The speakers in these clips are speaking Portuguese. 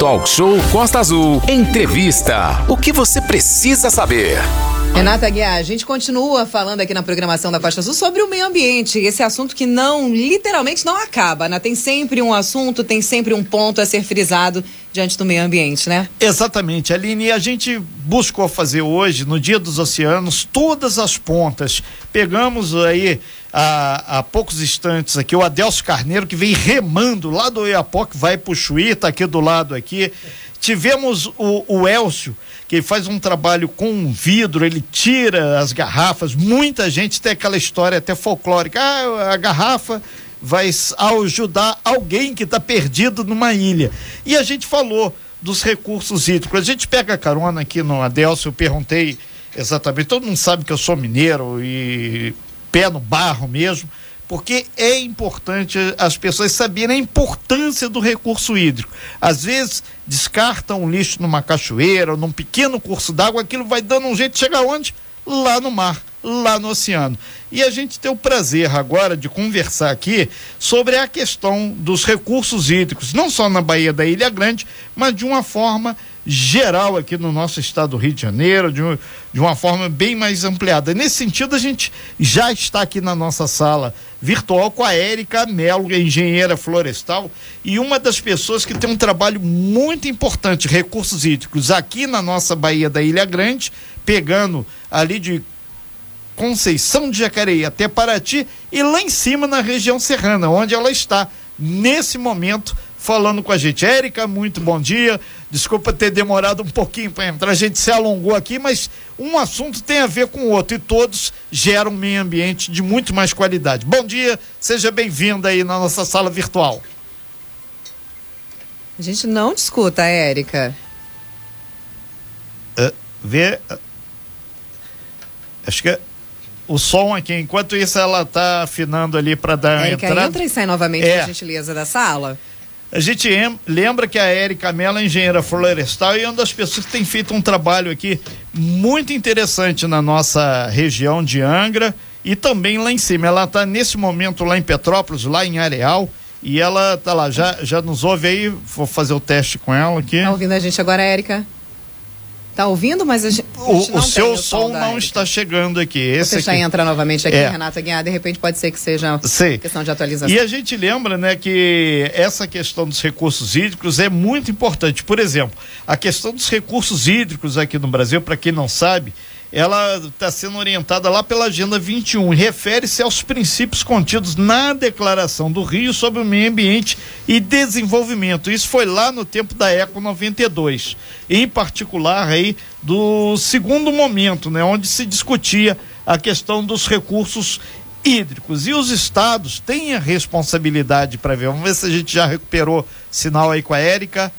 Talk Show Costa Azul. Entrevista. O que você precisa saber? Renata Guiar, a gente continua falando aqui na programação da Costa Azul sobre o meio ambiente, esse assunto que não, literalmente não acaba, né? Tem sempre um assunto, tem sempre um ponto a ser frisado diante do meio ambiente, né? Exatamente, Aline, a gente buscou fazer hoje, no Dia dos Oceanos, todas as pontas. Pegamos aí há, há poucos instantes aqui o Adelso Carneiro, que vem remando lá do Iapoc, vai pro Chuí, tá aqui do lado aqui. Tivemos o, o Elcio, que faz um trabalho com vidro, ele tira as garrafas. Muita gente tem aquela história até folclórica. Ah, a garrafa vai ajudar alguém que está perdido numa ilha. E a gente falou dos recursos hídricos. A gente pega carona aqui no Adelso, eu perguntei exatamente, todo mundo sabe que eu sou mineiro e pé no barro mesmo porque é importante as pessoas saberem a importância do recurso hídrico. Às vezes descartam o lixo numa cachoeira ou num pequeno curso d'água, aquilo vai dando um jeito de chegar onde? Lá no mar, lá no oceano. E a gente tem o prazer agora de conversar aqui sobre a questão dos recursos hídricos, não só na Baía da Ilha Grande, mas de uma forma geral aqui no nosso estado do Rio de Janeiro, de, de uma forma bem mais ampliada. Nesse sentido, a gente já está aqui na nossa sala virtual com a Érica Melo, engenheira florestal, e uma das pessoas que tem um trabalho muito importante, recursos hídricos, aqui na nossa Baía da Ilha Grande, pegando ali de Conceição de Jacareí até Paraty e lá em cima na região serrana, onde ela está nesse momento falando com a gente. Érica, muito bom dia. Desculpa ter demorado um pouquinho para entrar, a gente se alongou aqui, mas um assunto tem a ver com o outro e todos geram um meio ambiente de muito mais qualidade. Bom dia, seja bem-vinda aí na nossa sala virtual. A gente não discuta, Érica. Uh, vê. Uh, acho que o som aqui, enquanto isso ela está afinando ali para dar Érica, entrada. entra e sai novamente, é. por gentileza, da sala. A gente lembra que a Érica Mello é engenheira florestal e é uma das pessoas que tem feito um trabalho aqui muito interessante na nossa região de Angra e também lá em cima. Ela está nesse momento lá em Petrópolis, lá em Areal, e ela tá lá, já, já nos ouve aí, vou fazer o teste com ela aqui. Tá ouvindo a gente agora, Érica? Tá ouvindo, mas a gente, a gente o, o seu som, não está chegando aqui. Esse Você já entra novamente aqui, é. Renata Guiar, de repente pode ser que seja Sim. questão de atualização. E a gente lembra, né, que essa questão dos recursos hídricos é muito importante. Por exemplo, a questão dos recursos hídricos aqui no Brasil, para quem não sabe, ela está sendo orientada lá pela Agenda 21 e refere-se aos princípios contidos na Declaração do Rio sobre o Meio Ambiente e Desenvolvimento. Isso foi lá no tempo da Eco 92, em particular aí do segundo momento, né, onde se discutia a questão dos recursos hídricos. E os estados têm a responsabilidade para ver. Vamos ver se a gente já recuperou sinal aí com a Érica.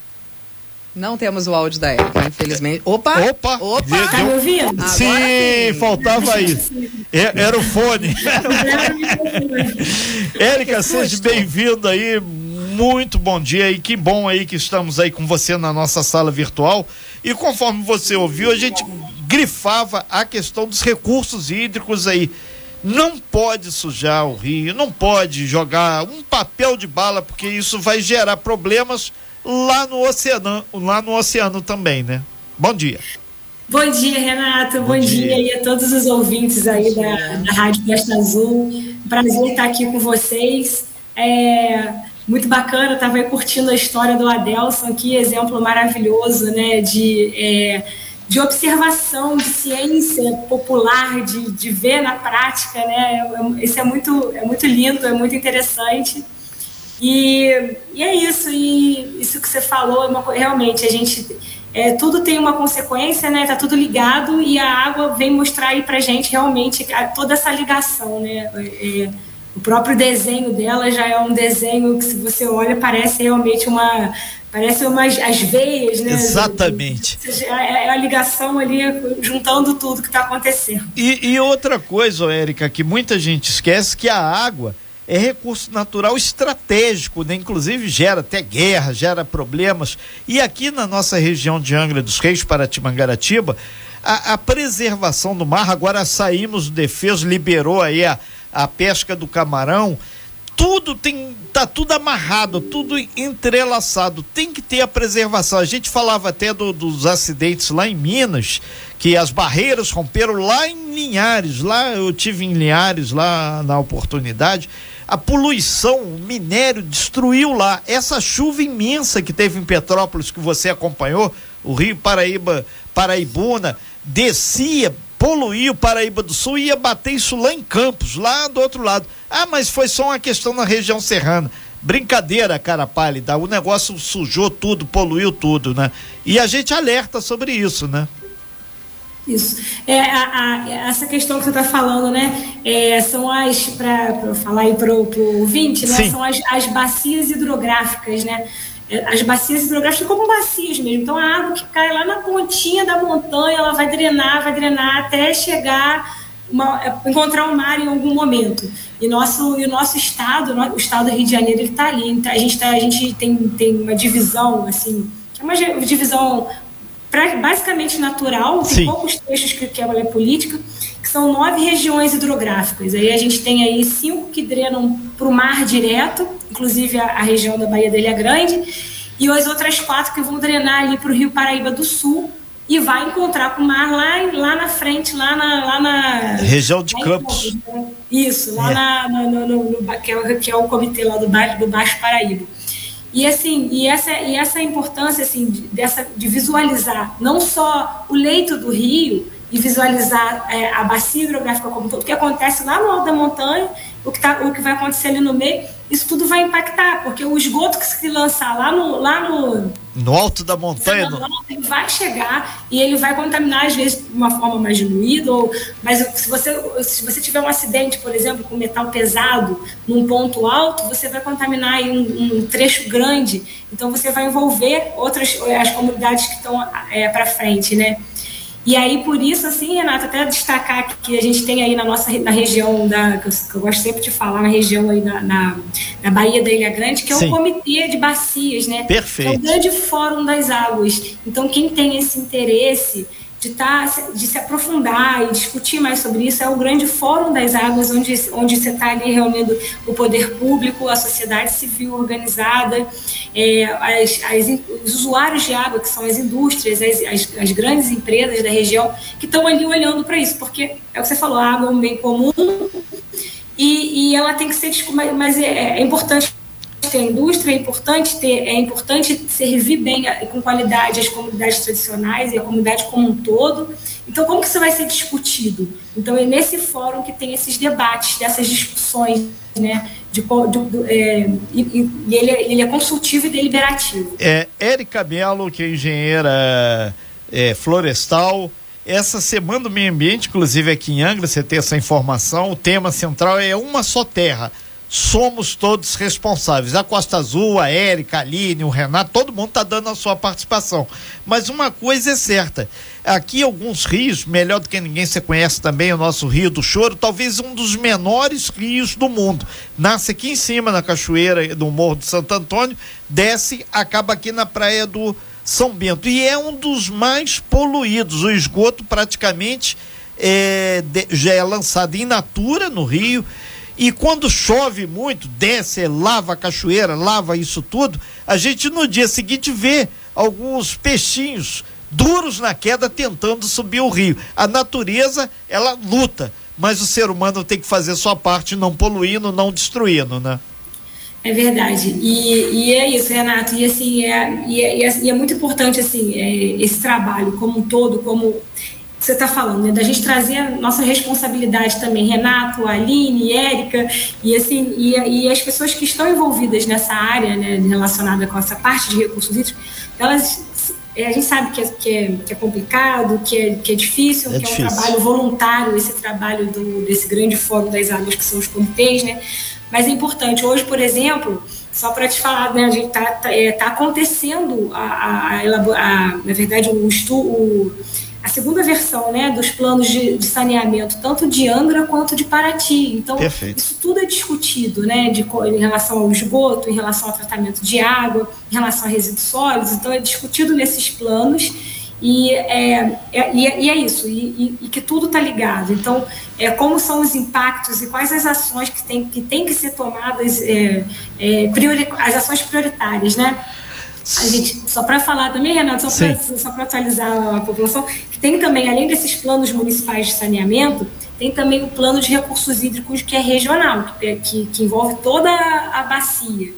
Não temos o áudio da Érica, infelizmente. Opa! Opa! Opa! Deu, tá me ouvindo? Sim, sim, faltava isso. É, era o fone. Érica, seja bem-vinda aí. Muito bom dia e que bom aí que estamos aí com você na nossa sala virtual. E conforme você ouviu, a gente grifava a questão dos recursos hídricos aí. Não pode sujar o rio, não pode jogar um papel de bala, porque isso vai gerar problemas lá no oceano, lá no oceano também, né? Bom dia. Bom dia, Renato. Bom, Bom dia. dia aí a todos os ouvintes aí da, da Rádio Costa Azul. Prazer estar aqui com vocês. É muito bacana, estava aí curtindo a história do Adelson, que exemplo maravilhoso, né, de, é, de observação, de ciência popular, de, de ver na prática, né, isso é muito, é muito lindo, é muito interessante. E, e é isso, e isso que você falou, é uma, realmente, a gente. É, tudo tem uma consequência, né? Tá tudo ligado e a água vem mostrar aí pra gente realmente toda essa ligação, né? É, o próprio desenho dela já é um desenho que, se você olha, parece realmente uma. Parece umas as veias, né? Exatamente. É, é a ligação ali, juntando tudo que está acontecendo. E, e outra coisa, Érica, que muita gente esquece que a água é recurso natural estratégico, né? inclusive gera até guerra, gera problemas. E aqui na nossa região de Angra dos Reis, Paraty-Mangaratiba, a, a, preservação do mar, agora saímos do defeso, liberou aí a, a pesca do camarão. tudo tem tá tudo amarrado, tudo entrelaçado. Tem que ter a preservação. A gente falava até do, dos acidentes lá em Minas, que as barreiras romperam lá em Linhares. Lá eu tive em Linhares lá na oportunidade. A poluição, o minério destruiu lá. Essa chuva imensa que teve em Petrópolis que você acompanhou, o Rio Paraíba, Paraibuna, descia poluir o Paraíba do Sul e ia bater isso lá em Campos, lá do outro lado. Ah, mas foi só uma questão na região serrana. Brincadeira, cara pálida. O negócio sujou tudo, poluiu tudo, né? E a gente alerta sobre isso, né? Isso. É, a, a, essa questão que você está falando, né? É, são as, para falar aí para o ouvinte, né? São as, as bacias hidrográficas, né? É, as bacias hidrográficas como bacias mesmo. Então, a água que cai lá na pontinha da montanha, ela vai drenar, vai drenar até chegar, uma, é, encontrar o um mar em algum momento. E, nosso, e o nosso estado, o estado do Rio de Janeiro, ele está ali. Então, a gente, tá, a gente tem, tem uma divisão, assim, é uma divisão pra, basicamente natural, tem Sim. poucos trechos que, que ela é política, que são nove regiões hidrográficas. Aí a gente tem aí cinco que drenam para o mar direto, inclusive a, a, região da Baía da Ilha Grande, e as outras quatro que vão drenar ali para o Rio Paraíba do Sul e vai encontrar com o mar lá, lá na frente, lá na. Lá na região de Campos. Né? Isso, lá é. na, no, no, no, que, é, que é o comitê lá do, baixo, do Baixo Paraíba. E assim, e essa, e essa importância assim, de, dessa, de visualizar não só o leito do rio, e visualizar é, a bacia hidrográfica como todo, o que acontece lá no alto da montanha, o que, tá, o que vai acontecer ali no meio, isso tudo vai impactar, porque o esgoto que se lançar lá no. Lá no, no alto da montanha. No... Ele vai chegar e ele vai contaminar, às vezes, de uma forma mais diluída. Ou, mas se você, se você tiver um acidente, por exemplo, com metal pesado num ponto alto, você vai contaminar um, um trecho grande. Então você vai envolver outras as comunidades que estão é, para frente, né? E aí, por isso, assim, Renata, até destacar que a gente tem aí na nossa na região, da, que eu, que eu gosto sempre de falar, na região aí na, na, na Bahia da Ilha Grande, que é o Comitê de Bacias, né? Perfeito. Que é o grande fórum das águas. Então, quem tem esse interesse de, tá, de se aprofundar e discutir mais sobre isso. É o grande fórum das águas, onde, onde você está ali reunindo o poder público, a sociedade civil organizada, é, as, as, os usuários de água, que são as indústrias, as, as, as grandes empresas da região, que estão ali olhando para isso, porque é o que você falou, a água é um bem comum e, e ela tem que ser, mas é, é importante a indústria, é importante ter, é importante servir bem com qualidade as comunidades tradicionais e a comunidade como um todo. Então, como que isso vai ser discutido? Então, é nesse fórum que tem esses debates, dessas discussões, né? De, de, de é, e, e ele, ele, é consultivo e deliberativo. É, Érica Belo, que é engenheira é, florestal, essa semana do meio ambiente, inclusive aqui em Angra, você tem essa informação, o tema central é uma só terra somos todos responsáveis. A Costa Azul, a Érica, a Aline, o Renato, todo mundo está dando a sua participação. Mas uma coisa é certa: aqui alguns rios, melhor do que ninguém, você conhece também o nosso Rio do Choro, talvez um dos menores rios do mundo. Nasce aqui em cima, na cachoeira do Morro de Santo Antônio, desce, acaba aqui na praia do São Bento. E é um dos mais poluídos. O esgoto praticamente é, de, já é lançado in natura no rio e quando chove muito, desce, lava a cachoeira, lava isso tudo, a gente no dia seguinte vê alguns peixinhos duros na queda tentando subir o rio. A natureza, ela luta, mas o ser humano tem que fazer sua parte, não poluindo, não destruindo, né? É verdade. E, e é isso, Renato. E assim, é, e é, e é, muito importante assim, é, esse trabalho como um todo, como você está falando, né? Da gente trazer a nossa responsabilidade também, Renato, Aline, Érica, e assim, e, e, as pessoas que estão envolvidas nessa área, né, relacionada com essa parte de recursos hídricos, elas é, a gente sabe que é, que é, que é complicado, que é, que é difícil, é que difícil. é um trabalho voluntário, esse trabalho do, desse grande fórum das águas que são os comitês, né? Mas é importante. Hoje, por exemplo, só para te falar, né, a gente está tá, é, tá acontecendo a, a, a, a, na verdade, o estudo a segunda versão né, dos planos de, de, saneamento, tanto de Angra quanto de Paraty. Então, Perfeito. isso tudo é discutido né, de, em relação ao esgoto, em relação ao tratamento de água, em relação a resíduos sólidos. Então, é discutido nesses planos E é, é, e é, é isso, e, e, que tudo está ligado. Então, é, como são os impactos e quais as ações que tem que, tem que ser tomadas, é, é, priori, as ações prioritárias, né? A gente, só para falar também, Renato, só para atualizar a população, que tem também, além desses planos municipais de saneamento, tem também o plano de recursos hídricos que é regional, que, que, que envolve toda a bacia.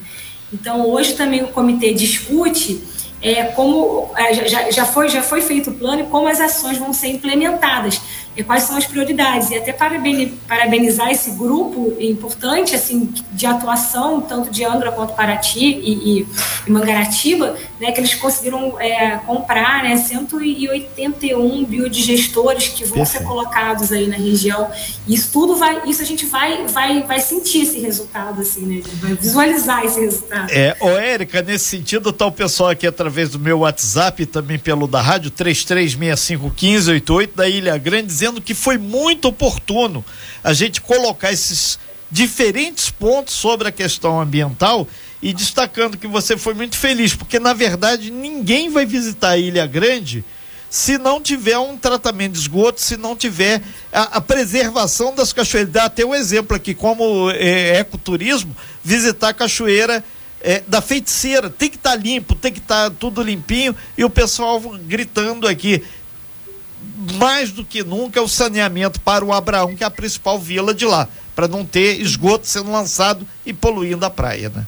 Então, hoje também o comitê discute é, como é, já, já, foi, já foi feito o plano e como as ações vão ser implementadas quais são as prioridades. E até parabenizar esse grupo importante assim, de atuação, tanto de Angra quanto Paraty e, e, e Mangaratiba, né, que eles conseguiram é, comprar né, 181 biodigestores que vão Perfeito. ser colocados aí na região. E isso tudo vai, isso a gente vai, vai, vai sentir esse resultado, assim, né? Vai visualizar esse resultado. É, ô Érica, nesse sentido, tá o pessoal aqui através do meu WhatsApp, também pelo da rádio, 33651588 da Ilha Grande, dizendo que foi muito oportuno a gente colocar esses diferentes pontos sobre a questão ambiental e destacando que você foi muito feliz, porque na verdade ninguém vai visitar a Ilha Grande se não tiver um tratamento de esgoto, se não tiver a, a preservação das cachoeiras. Dá até um exemplo aqui, como é, ecoturismo, visitar a cachoeira é, da feiticeira. Tem que estar tá limpo, tem que estar tá tudo limpinho e o pessoal gritando aqui mais do que nunca é o saneamento para o Abraão, que é a principal vila de lá, para não ter esgoto sendo lançado e poluindo a praia, né?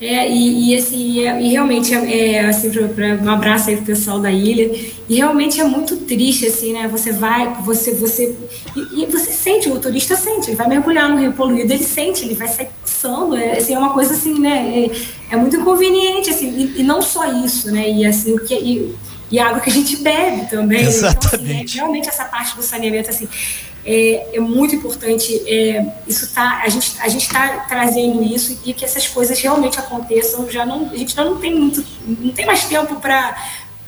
É, e, e assim, é, e realmente, é, é assim, para um abraço aí pro pessoal da ilha, e realmente é muito triste, assim, né, você vai, você, você, e, e você sente, o turista sente, ele vai mergulhar no rio poluído, ele sente, ele vai sair passando, é, assim, é uma coisa assim, né, é, é muito inconveniente, assim, e, e, não só isso, né, e assim, o que, e, e a água que a gente bebe também. Exatamente. Então, assim, é, realmente essa parte do saneamento assim é, é muito importante. É, isso tá, a gente a gente está trazendo isso e que essas coisas realmente aconteçam. Já não a gente já não tem muito, não tem mais tempo para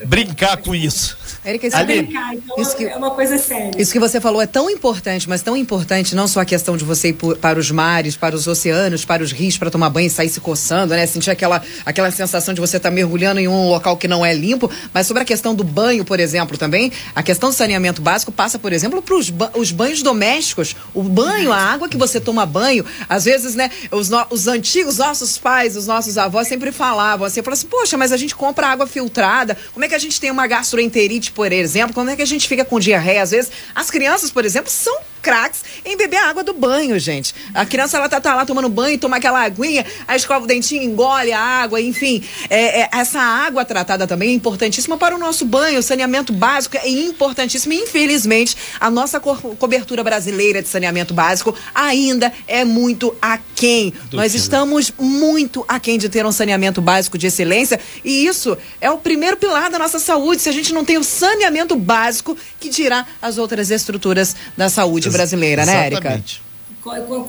brincar com isso. Érica, isso, Ali, brincar, então isso que, é uma coisa séria. Isso que você falou é tão importante, mas tão importante, não só a questão de você ir para os mares, para os oceanos, para os rios, para tomar banho e sair se coçando, né? Sentir aquela, aquela sensação de você estar tá mergulhando em um local que não é limpo, mas sobre a questão do banho, por exemplo, também, a questão do saneamento básico passa, por exemplo, para os, ba os banhos domésticos. O banho, a água que você toma banho, às vezes, né, os, os antigos, nossos pais, os nossos avós sempre falavam assim, falavam assim, poxa, mas a gente compra água filtrada, como é que a gente tem uma gastroenterite, por exemplo, quando é que a gente fica com diarreia? Às vezes, as crianças, por exemplo, são craques em beber a água do banho, gente. A criança, ela tá, tá lá tomando banho, toma aquela aguinha, aí escova o dentinho, engole a água, enfim. É, é, essa água tratada também é importantíssima para o nosso banho. O saneamento básico é importantíssimo. E, infelizmente, a nossa co cobertura brasileira de saneamento básico ainda é muito aquém. Do Nós estamos muito aquém de ter um saneamento básico de excelência. E isso é o primeiro pilar da nossa saúde. Se a gente não tem o saneamento básico, que dirá as outras estruturas da saúde brasileira, né, Érica?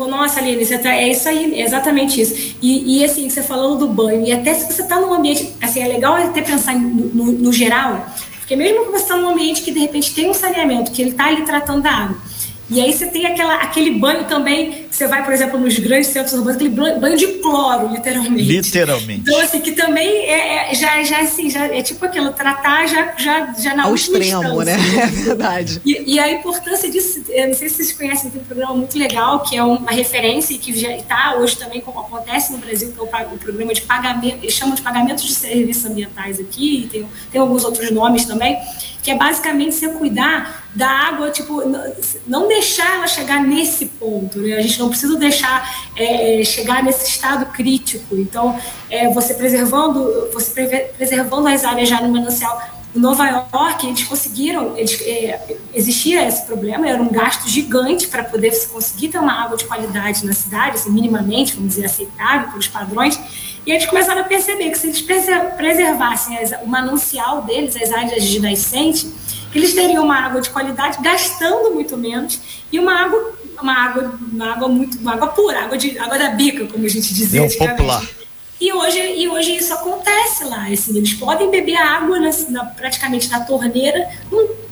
Nossa, Aline, você tá, é isso aí, é exatamente isso. E, e, assim, você falando do banho, e até se você está num ambiente, assim, é legal até pensar no, no, no geral, porque mesmo que você está num ambiente que de repente tem um saneamento, que ele está ali tratando da água, e aí você tem aquela, aquele banho também, você vai, por exemplo, nos grandes centros urbanos, aquele banho de cloro, literalmente. Literalmente. Então, assim, que também é, é já, já, assim, já é tipo aquilo, tratar já, já, já na Ao extremo, né? É verdade. E, e, a importância disso, eu não sei se vocês conhecem, tem um programa muito legal, que é uma referência e que já está hoje também, como acontece no Brasil, que é o, o programa de pagamento, eles chamam de pagamentos de serviços ambientais aqui, tem, tem alguns outros nomes também, que é basicamente você cuidar da água, tipo, não deixar ela chegar nesse ponto, né? A gente não precisa deixar é, chegar nesse estado crítico. Então, é, você preservando, você preservando as áreas já no manancial em Nova York, eles conseguiram, eles, é, existia esse problema, era um gasto gigante para poder se conseguir ter uma água de qualidade na cidade, assim, minimamente, vamos dizer, aceitável pelos padrões, e eles começaram a perceber que se eles preservassem as, o manancial deles, as áreas de nascente, que eles teriam uma água de qualidade, gastando muito menos, e uma água, uma água, uma água muito, uma água pura, água, de, água da bica, como a gente dizia. Popular. E hoje, e hoje isso acontece lá. Assim, eles podem beber água na, na, praticamente na torneira,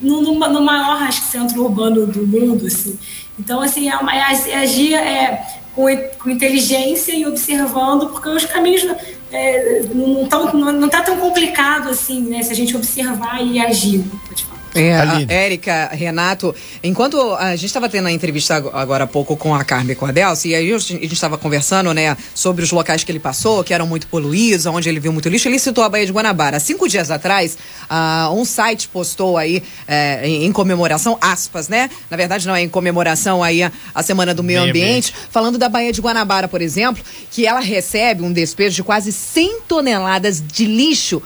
no, no, no, maior acho, centro urbano do mundo. Assim. Então, assim, é, uma, é, é agir é, com, com inteligência e observando, porque os caminhos é, não, tão, não, tá tão complicado assim, né? Se a gente observar e agir. Pode É, Érica, Renato, enquanto a gente estava tendo a entrevista agora há pouco com a Carmen e com a Delcy, e aí a gente estava conversando, né, sobre os locais que ele passou, que eram muito poluídos, onde ele viu muito lixo, ele citou a Baía de Guanabara. Cinco dias atrás, uh, um site postou aí, é, em, em, comemoração, aspas, né? Na verdade, não é em comemoração aí a, a Semana do Meio Ambiente, falando da Baía de Guanabara, por exemplo, que ela recebe um despejo de quase 100 toneladas de lixo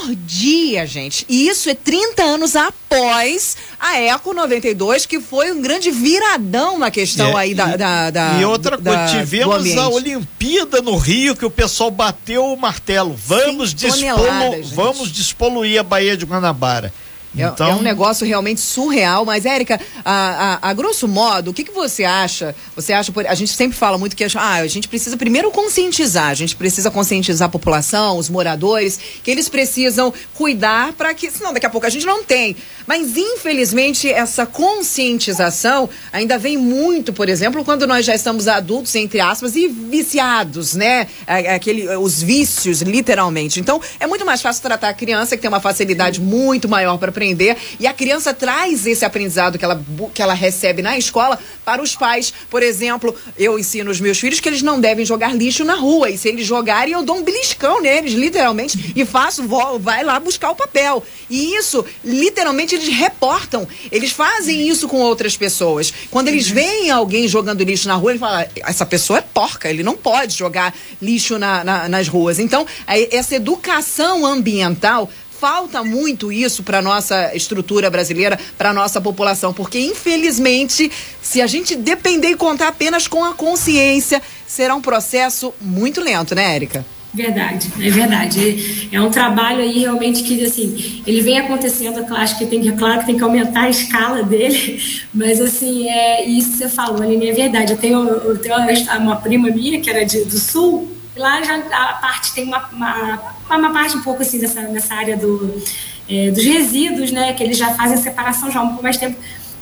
por dia, gente. E isso é 30 anos após a Eco 92, que foi um grande viradão na questão é, aí da, e, da, da, E outra coisa, tivemos a Olimpíada no Rio, que o pessoal bateu o martelo. Vamos, despolu vamos despoluir a Baía de Guanabara. É, então... é, um negócio realmente surreal, mas Érica, a, a, a, grosso modo, o que, que você acha? Você acha, a gente sempre fala muito que ah, a gente precisa primeiro conscientizar, a gente precisa conscientizar a população, os moradores, que eles precisam cuidar para que, senão daqui a pouco a gente não tem. Mas infelizmente essa conscientização ainda vem muito, por exemplo, quando nós já estamos adultos, entre aspas, e viciados, né? Aquele, os vícios, literalmente. Então é muito mais fácil tratar a criança que tem uma facilidade muito maior para aprender e a criança traz esse aprendizado que ela, que ela recebe na escola para os pais. Por exemplo, eu ensino os meus filhos que eles não devem jogar lixo na rua e se eles jogarem eu dou um beliscão neles, literalmente, e faço, vou, vai lá buscar o papel. E isso, literalmente, eles reportam. Eles fazem isso com outras pessoas. Quando eles veem alguém jogando lixo na rua, eles falam: essa pessoa é porca, ele não pode jogar lixo na, na, nas ruas. Então, essa educação ambiental falta muito isso para nossa estrutura brasileira, para nossa população, porque infelizmente, se a gente depender e contar apenas com a consciência, será um processo muito lento, né, Érica? Verdade, é verdade. É um trabalho aí realmente que assim, ele vem acontecendo, é acho que tem que, é claro que tem que aumentar a escala dele, mas assim, é isso que você falou, Aline, é verdade. Eu tenho, eu tenho uma prima minha que era de, do sul, lá já a parte tem uma, uma, uma parte um pouco assim dessa, nessa área do, é, dos resíduos, né? Que eles já fazem a separação já há um pouco mais tempo.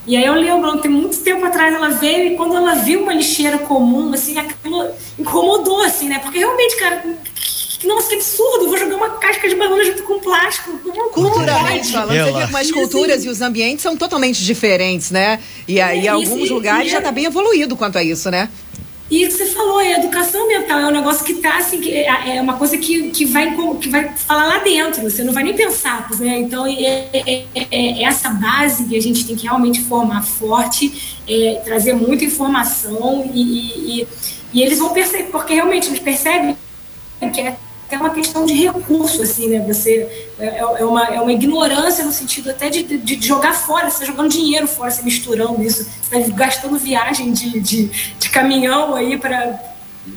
E aí eu lembro, tem muito tempo atrás ela veio e quando ela viu uma lixeira comum, assim, aquilo incomodou, assim, né? Porque realmente, cara, nossa, que absurdo, vou jogar uma casca de banana junto com plástico. Como, Culturalmente falando, você vê como as culturas e os ambientes são totalmente diferentes, né? E aí, é, alguns lugares já está bem evoluído quanto a isso, né? E o que você falou, a educação ambiental é um negócio que está assim, que é, é uma coisa que, que, vai, que vai falar lá dentro, você não vai nem pensar, né? Então é, é, é, é essa base que a gente tem que realmente formar forte, é, trazer muita informação e, e, e, eles vão perceber, porque realmente eles percebem que é é uma questão de recurso, assim, né? Você é, é, uma, é uma ignorância no sentido até de, de, de jogar fora, você está jogando dinheiro fora, você misturando isso, você está gastando viagem de, de, de caminhão aí para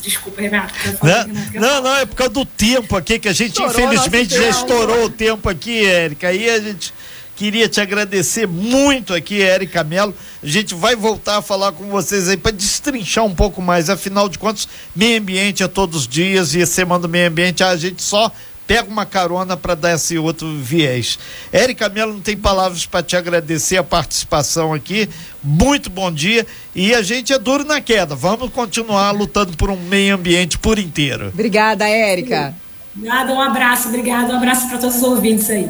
Desculpa, Renato. Não, não, não, é por causa do tempo aqui, que a gente estourou infelizmente já estourou o tempo aqui, Érica. Aí a gente Queria te agradecer muito aqui, Érica Mello. A gente vai voltar a falar com vocês aí para destrinchar um pouco mais. Afinal de contas, meio ambiente é todos os dias e a Semana do Meio Ambiente a gente só pega uma carona para dar esse outro viés. Érica Mello não tem palavras para te agradecer a participação aqui. Muito bom dia e a gente é duro na queda. Vamos continuar lutando por um meio ambiente por inteiro. Obrigada, Érica. Nada, um abraço, obrigado, um abraço para todos os ouvintes aí.